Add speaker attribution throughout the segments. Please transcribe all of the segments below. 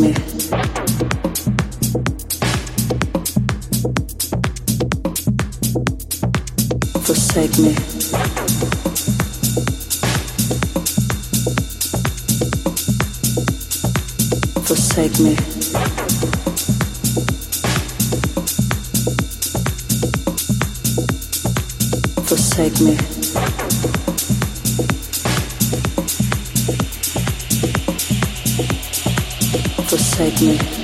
Speaker 1: me. Technik.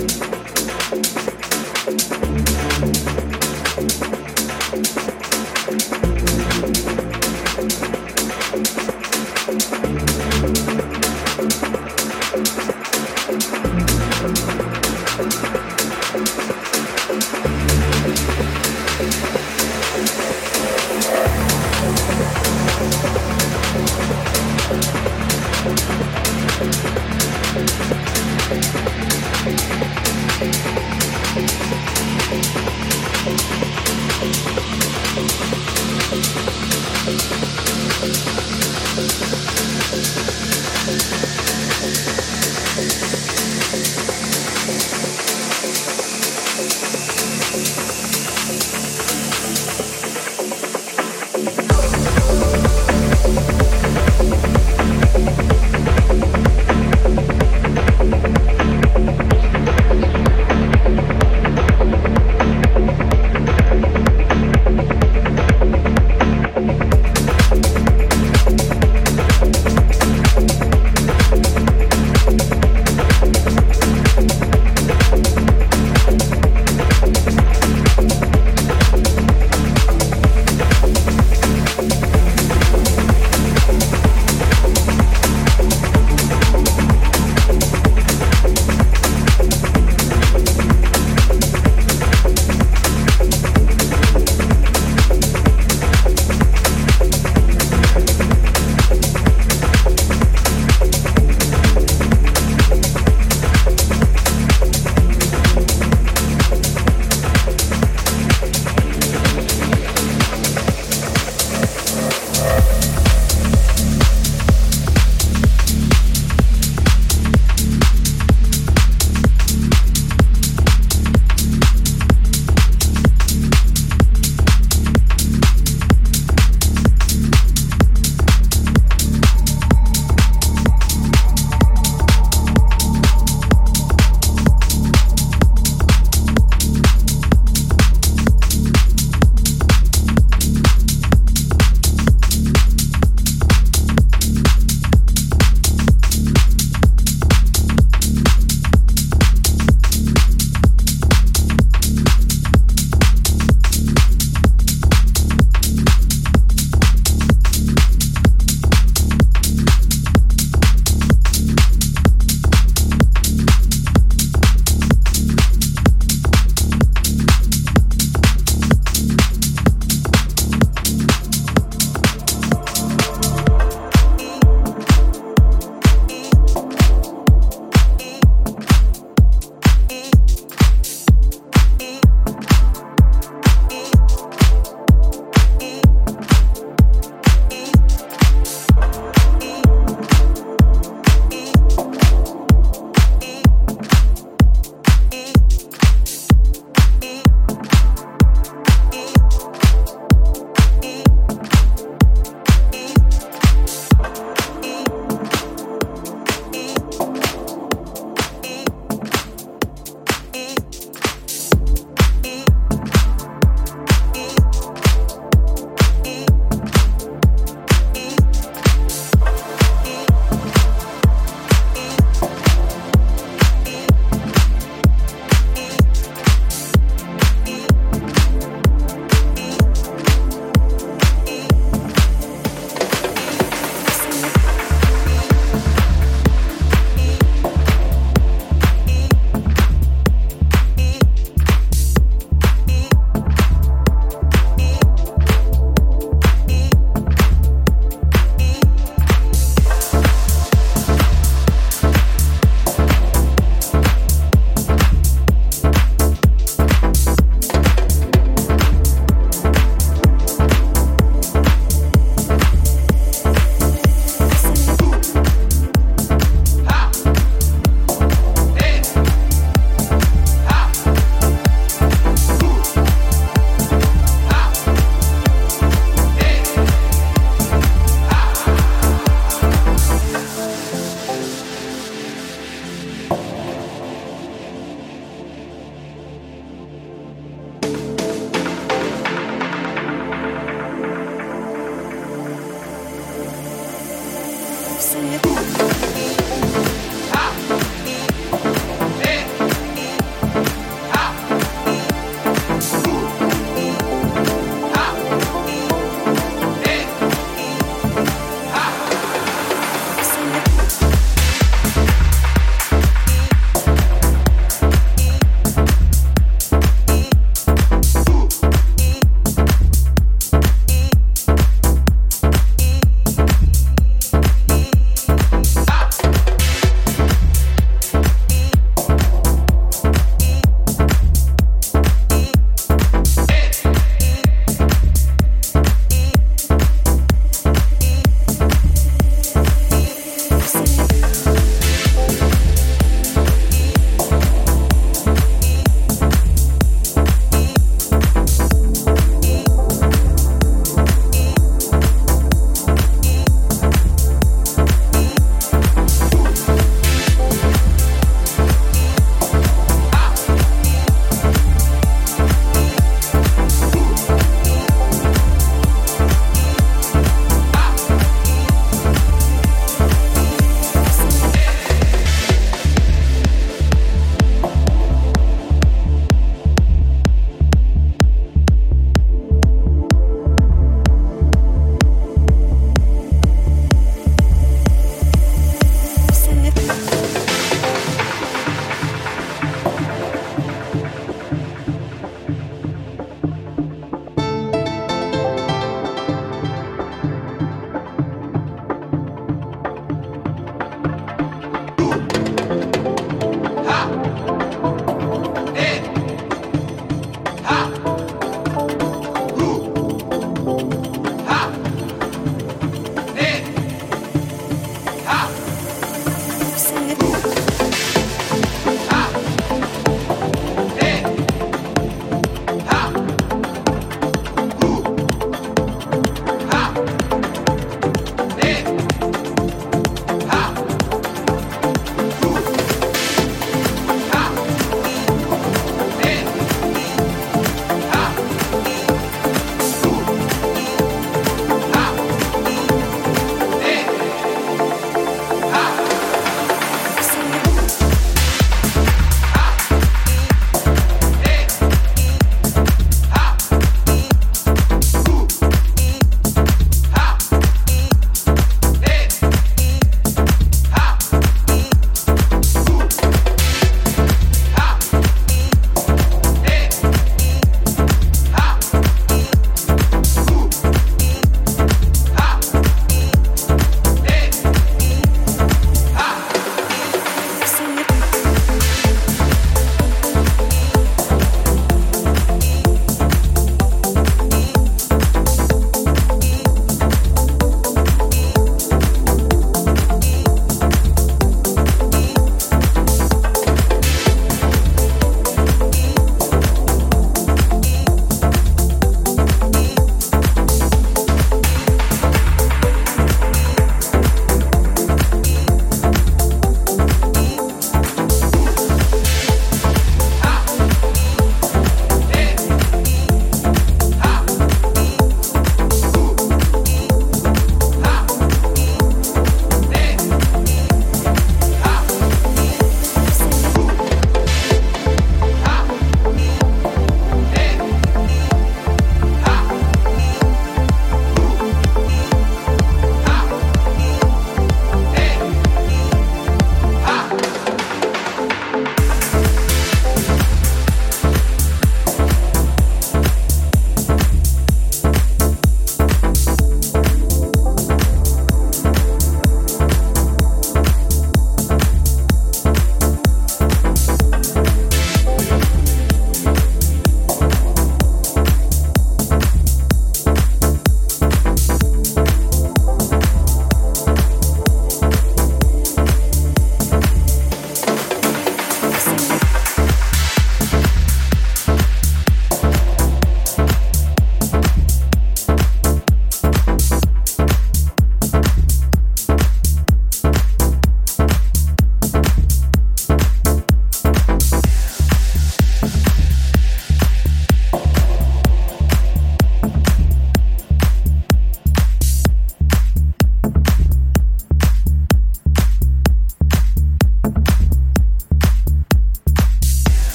Speaker 1: Thank you.